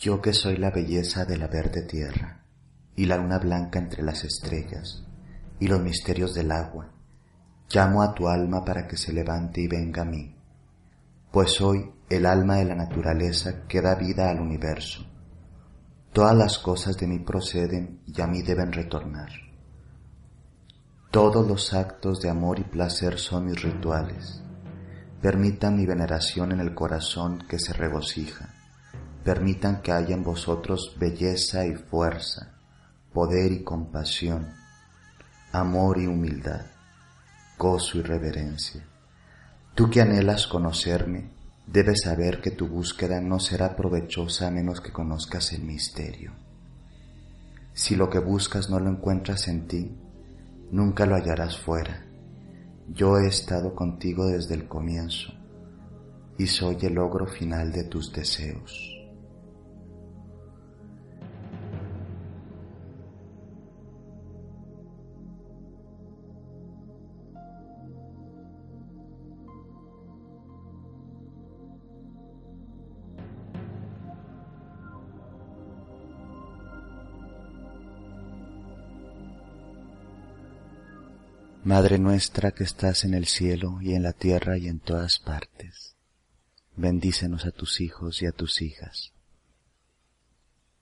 Yo que soy la belleza de la verde tierra y la luna blanca entre las estrellas y los misterios del agua, llamo a tu alma para que se levante y venga a mí, pues soy el alma de la naturaleza que da vida al universo. Todas las cosas de mí proceden y a mí deben retornar. Todos los actos de amor y placer son mis rituales. Permitan mi veneración en el corazón que se regocija permitan que haya en vosotros belleza y fuerza, poder y compasión, amor y humildad, gozo y reverencia. Tú que anhelas conocerme, debes saber que tu búsqueda no será provechosa a menos que conozcas el misterio. Si lo que buscas no lo encuentras en ti, nunca lo hallarás fuera. Yo he estado contigo desde el comienzo y soy el logro final de tus deseos. Madre nuestra que estás en el cielo y en la tierra y en todas partes, bendícenos a tus hijos y a tus hijas.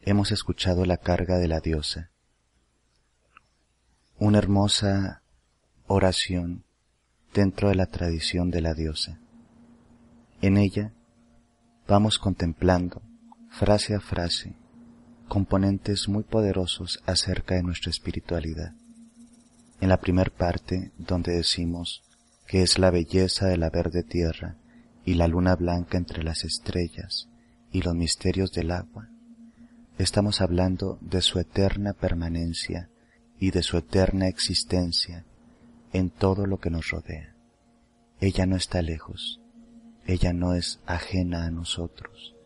Hemos escuchado la carga de la diosa, una hermosa oración dentro de la tradición de la diosa. En ella vamos contemplando, frase a frase, componentes muy poderosos acerca de nuestra espiritualidad en la primer parte donde decimos que es la belleza de la verde tierra y la luna blanca entre las estrellas y los misterios del agua, estamos hablando de su eterna permanencia y de su eterna existencia en todo lo que nos rodea. Ella no está lejos, ella no es ajena a nosotros,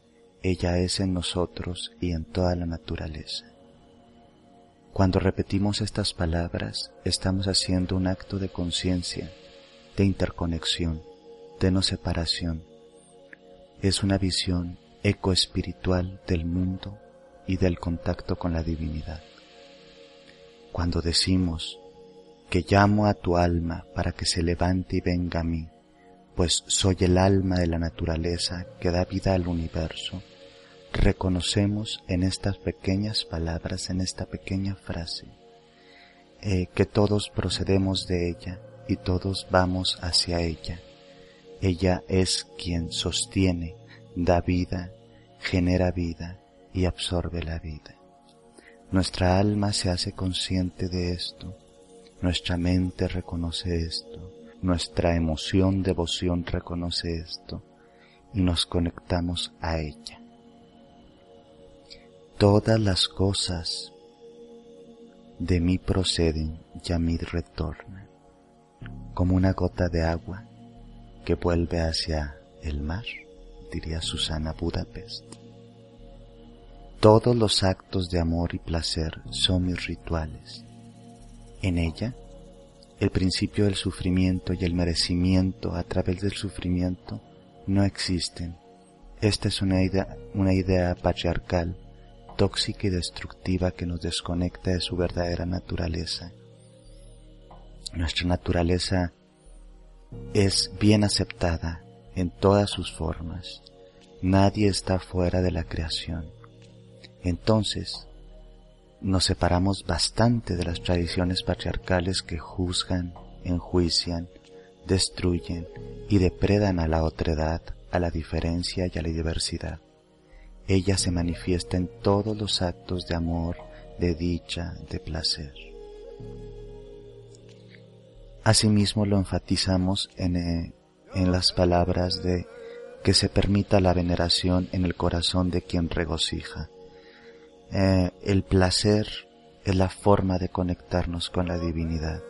ella es en nosotros y en toda la naturaleza. Cuando repetimos estas palabras, estamos haciendo un acto de conciencia, de interconexión, de no separación. Es una visión ecoespiritual del mundo y del contacto con la divinidad. Cuando decimos que llamo a tu alma para que se levante y venga a mí, pues soy el alma de la naturaleza que da vida al universo, reconocemos en estas pequeñas palabras, en esta pequeña frase, eh, que todos procedemos de ella y todos vamos hacia ella. Ella es quien sostiene, da vida, genera vida y absorbe la vida. Nuestra alma se hace consciente de esto, nuestra mente reconoce esto, nuestra emoción, devoción reconoce esto y nos conectamos a ella todas las cosas de mí proceden y a mí retornan, como una gota de agua que vuelve hacia el mar, diría Susana Budapest. Todos los actos de amor y placer son mis rituales. En ella, el principio del sufrimiento y el merecimiento a través del sufrimiento no existen. Esta es una idea, una idea patriarcal tóxica y destructiva que nos desconecta de su verdadera naturaleza. Nuestra naturaleza es bien aceptada en todas sus formas. Nadie está fuera de la creación. Entonces, nos separamos bastante de las tradiciones patriarcales que juzgan, enjuician, destruyen y depredan a la otredad, a la diferencia y a la diversidad ella se manifiesta en todos los actos de amor, de dicha, de placer. Asimismo lo enfatizamos en, eh, en las palabras de que se permita la veneración en el corazón de quien regocija. Eh, el placer es la forma de conectarnos con la divinidad.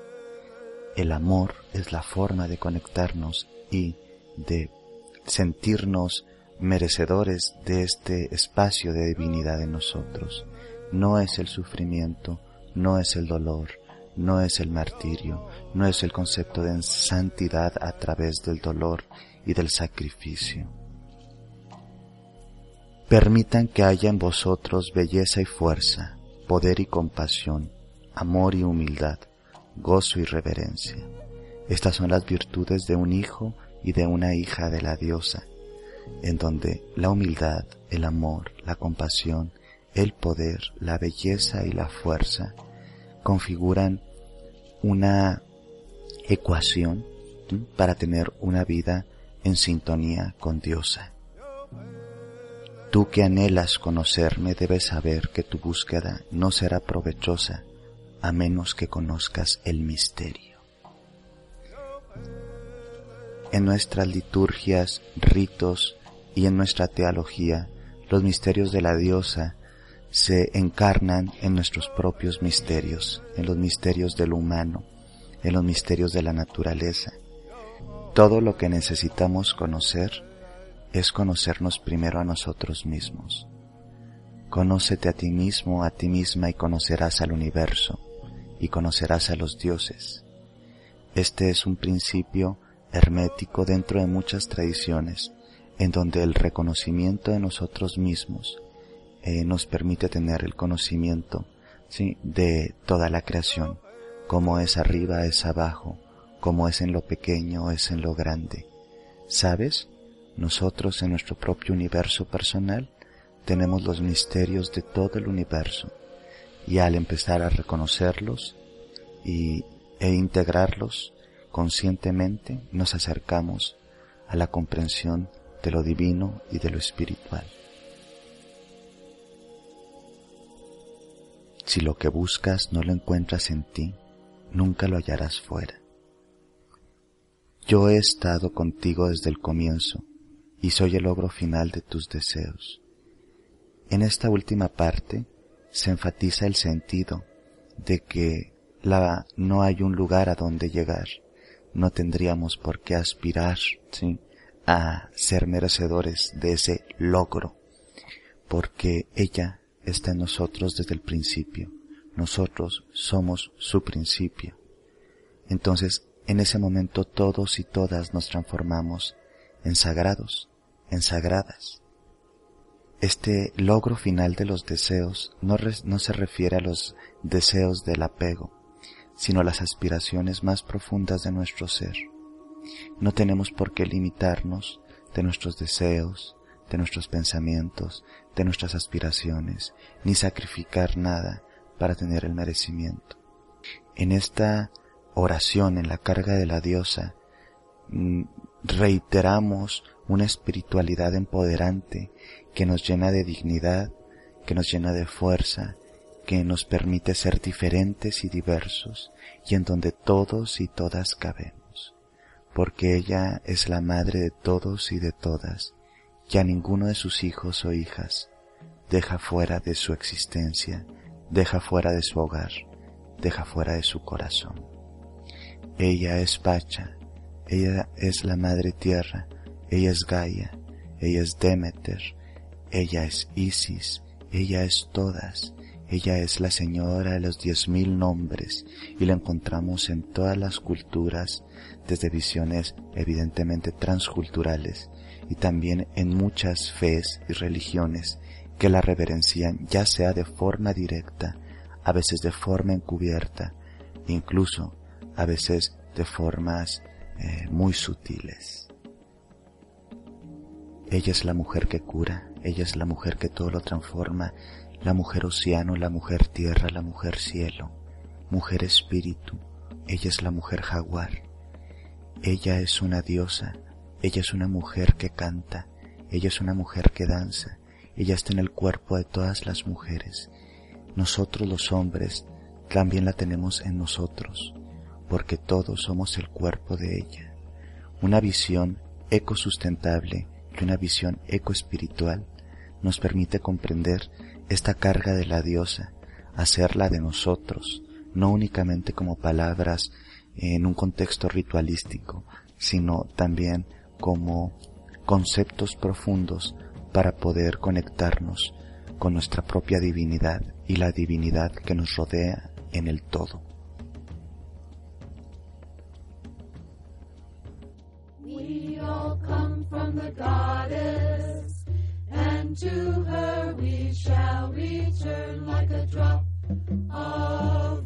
El amor es la forma de conectarnos y de sentirnos merecedores de este espacio de divinidad en nosotros. No es el sufrimiento, no es el dolor, no es el martirio, no es el concepto de santidad a través del dolor y del sacrificio. Permitan que haya en vosotros belleza y fuerza, poder y compasión, amor y humildad, gozo y reverencia. Estas son las virtudes de un hijo y de una hija de la diosa, en donde la humildad, el amor, la compasión, el poder, la belleza y la fuerza configuran una ecuación para tener una vida en sintonía con Diosa. Tú que anhelas conocerme debes saber que tu búsqueda no será provechosa a menos que conozcas el misterio. En nuestras liturgias, ritos y en nuestra teología, los misterios de la diosa se encarnan en nuestros propios misterios, en los misterios de lo humano, en los misterios de la naturaleza. Todo lo que necesitamos conocer es conocernos primero a nosotros mismos. Conócete a ti mismo, a ti misma y conocerás al universo y conocerás a los dioses. Este es un principio hermético dentro de muchas tradiciones en donde el reconocimiento de nosotros mismos eh, nos permite tener el conocimiento de toda la creación, cómo es arriba, es abajo, cómo es en lo pequeño, es en lo grande. ¿Sabes? Nosotros en nuestro propio universo personal tenemos los misterios de todo el universo y al empezar a reconocerlos y, e integrarlos conscientemente nos acercamos a la comprensión de lo divino y de lo espiritual. Si lo que buscas no lo encuentras en ti, nunca lo hallarás fuera. Yo he estado contigo desde el comienzo y soy el logro final de tus deseos. En esta última parte se enfatiza el sentido de que la, no hay un lugar a donde llegar. No tendríamos por qué aspirar a ser merecedores de ese logro, porque ella está en nosotros desde el principio. Nosotros somos su principio. Entonces, en ese momento todos y todas nos transformamos en sagrados, en sagradas. Este logro final de los deseos no, no se refiere a los deseos del apego, sino las aspiraciones más profundas de nuestro ser. No tenemos por qué limitarnos de nuestros deseos, de nuestros pensamientos, de nuestras aspiraciones, ni sacrificar nada para tener el merecimiento. En esta oración, en la carga de la diosa, mm, reiteramos una espiritualidad empoderante que nos llena de dignidad, que nos llena de fuerza, que nos permite ser diferentes y diversos y en donde todos y todas cabemos, porque ella es la madre de todos y de todas, y a ninguno de sus hijos o hijas deja fuera de su existencia, deja fuera de su hogar, deja fuera de su corazón. Ella es Pacha, ella es la Madre Tierra, ella es Gaia, ella es Demeter, ella es Isis, ella es todas, ella es la señora de los diez mil nombres y la encontramos en todas las culturas, desde visiones evidentemente transculturales y también en muchas fees y religiones que la reverencian ya sea de forma directa, a veces de forma encubierta, incluso a veces de formas eh, muy sutiles. Ella es la mujer que cura, ella es la mujer que todo lo transforma, la mujer océano, la mujer tierra, la mujer cielo, mujer espíritu, ella es la mujer jaguar. Ella es una diosa, ella es una mujer que canta, ella es una mujer que danza, ella está en el cuerpo de todas las mujeres. Nosotros los hombres también la tenemos en nosotros porque todos somos el cuerpo de ella. Una visión ecosustentable y una visión ecoespiritual nos permite comprender esta carga de la diosa, hacerla de nosotros, no únicamente como palabras en un contexto ritualístico, sino también como conceptos profundos para poder conectarnos con nuestra propia divinidad y la divinidad que nos rodea en el todo. to her we shall return like a drop of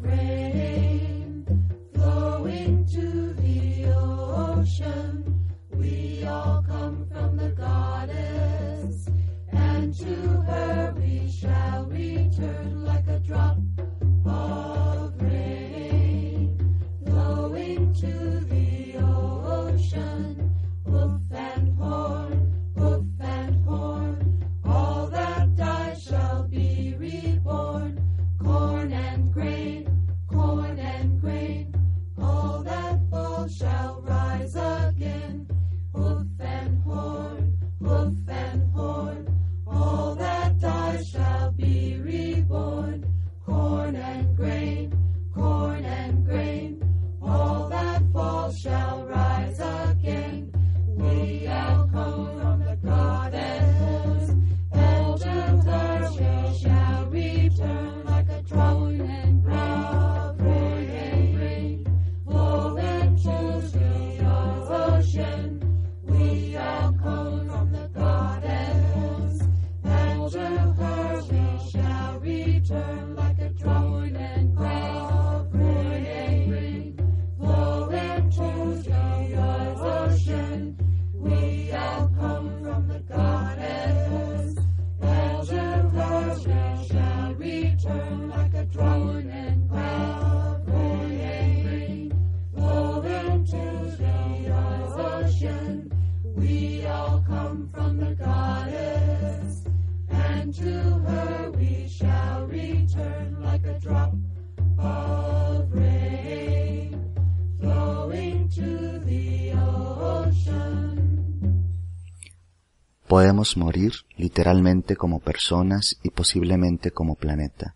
Podemos morir literalmente como personas y posiblemente como planeta,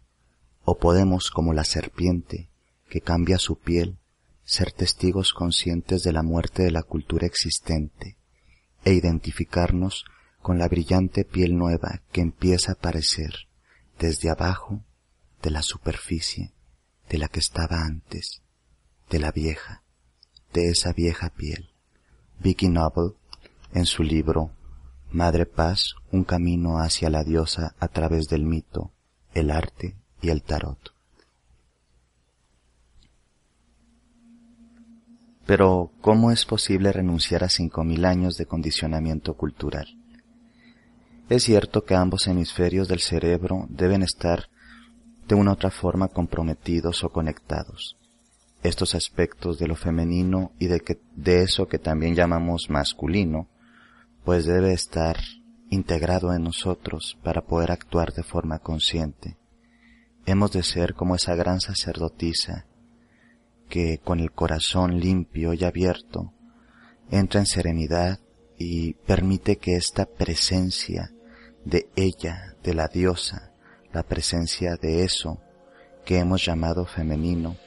o podemos, como la serpiente, que cambia su piel, ser testigos conscientes de la muerte de la cultura existente e identificarnos con la brillante piel nueva que empieza a aparecer desde abajo de la superficie de la que estaba antes, de la vieja, de esa vieja piel. Vicky Noble, en su libro Madre Paz, un camino hacia la diosa a través del mito, el arte y el tarot. Pero, ¿cómo es posible renunciar a cinco mil años de condicionamiento cultural? Es cierto que ambos hemisferios del cerebro deben estar de una otra forma comprometidos o conectados. Estos aspectos de lo femenino y de, que, de eso que también llamamos masculino pues debe estar integrado en nosotros para poder actuar de forma consciente. Hemos de ser como esa gran sacerdotisa que con el corazón limpio y abierto entra en serenidad y permite que esta presencia de ella, de la diosa, la presencia de eso que hemos llamado femenino,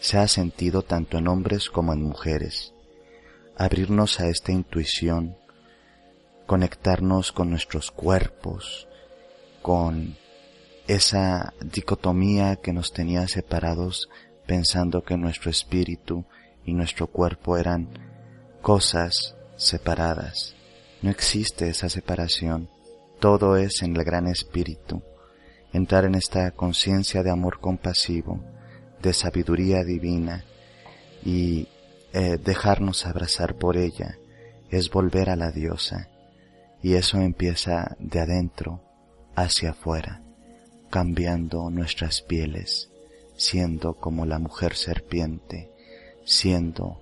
sea sentido tanto en hombres como en mujeres. Abrirnos a esta intuición conectarnos con nuestros cuerpos, con esa dicotomía que nos tenía separados pensando que nuestro espíritu y nuestro cuerpo eran cosas separadas. No existe esa separación, todo es en el gran espíritu. Entrar en esta conciencia de amor compasivo, de sabiduría divina y eh, dejarnos abrazar por ella es volver a la diosa y eso empieza de adentro hacia afuera, cambiando nuestras pieles, siendo como la mujer serpiente, siendo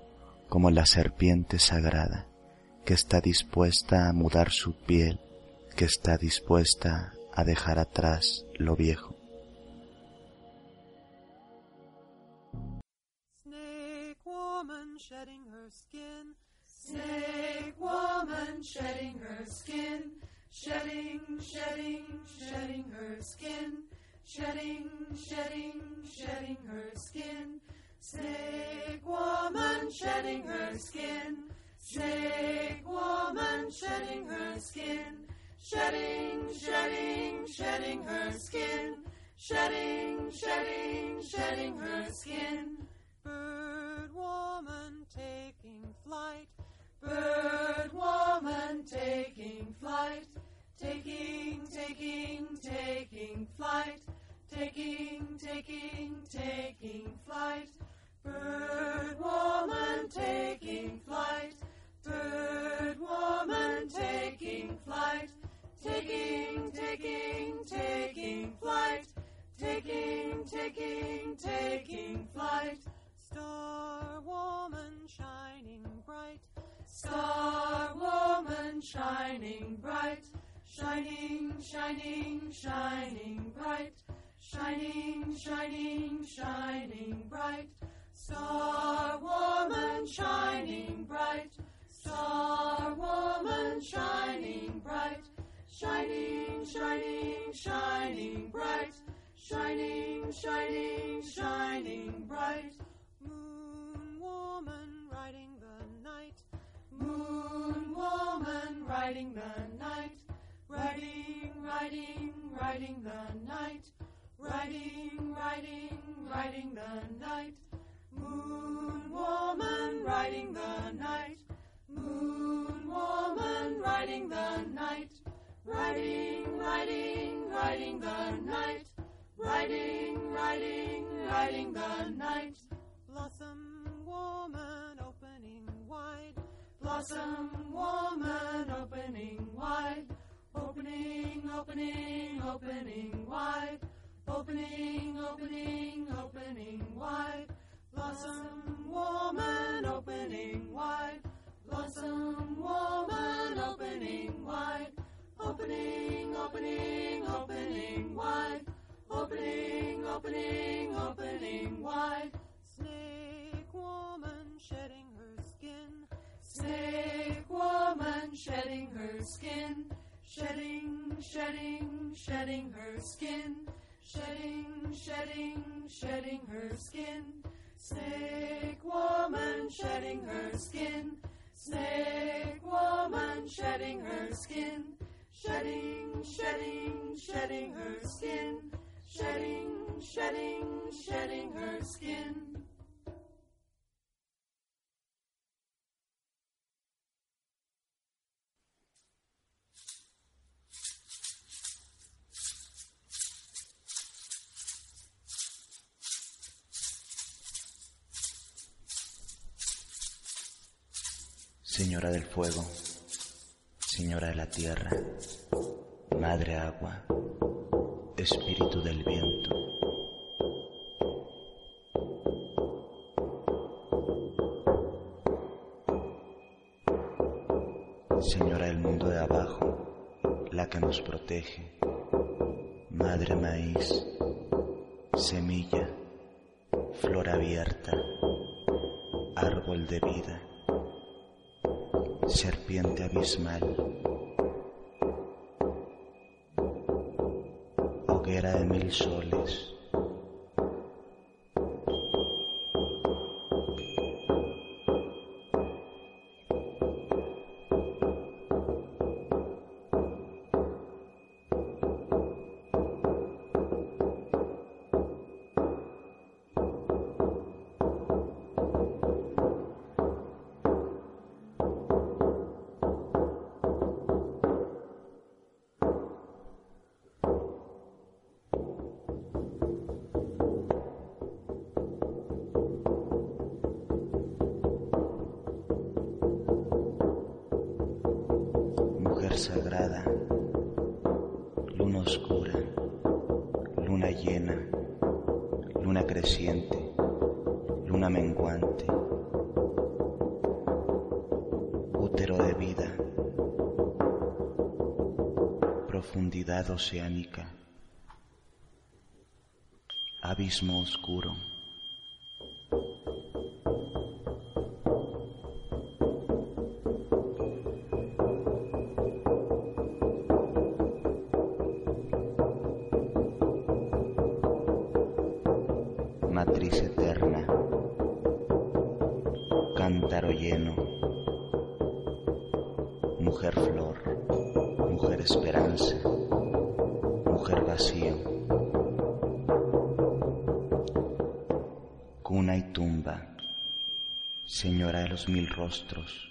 como la serpiente sagrada, que está dispuesta a mudar su piel, que está dispuesta a dejar atrás lo viejo. Snake woman shedding her skin, shedding, shedding, shedding her skin, shedding, shedding, shedding her skin. Snake woman shedding her skin, snake woman shedding her skin, shedding, shedding, shedding her skin, shedding, shedding, shedding her skin. Bird woman taking flight. Bird woman taking flight, taking, taking, taking flight, taking, taking, taking flight. Bird woman taking flight. Shining, shining, bright, shining, shining, shining bright. Star woman shining bright, star woman shining bright, shining, shining, shining bright, shining, shining, shining bright. moon woman riding the night, Moon woman riding the night, riding, riding, riding the night, riding, riding, riding the night. Moon woman riding the night, moon woman riding the night, riding, riding, riding the night, riding, riding, riding the night. blossom woman opening wide, Blossom woman opening wide, opening, opening, opening wide, opening, opening, opening wide. Blossom woman opening wide, blossom woman opening wide, opening, opening, opening wide, opening, opening, opening wide. snake woman shedding her skin, Snake woman shedding her skin, shedding, shedding, shedding her skin, shedding, shedding, shedding her skin. Snake woman shedding her skin, snake woman shedding her skin, shedding, shedding, shedding her skin, shedding, shedding, shedding her skin. Señora del fuego, Señora de la tierra, Madre agua, Espíritu del viento. Señora del mundo de abajo, la que nos protege, Madre maíz, semilla, flor abierta, árbol de vida serpiente abismal, hoguera de mil soles, sagrada, luna oscura, luna llena, luna creciente, luna menguante, útero de vida, profundidad oceánica, abismo oscuro. Cántaro lleno, mujer flor, mujer esperanza, mujer vacío, cuna y tumba, señora de los mil rostros,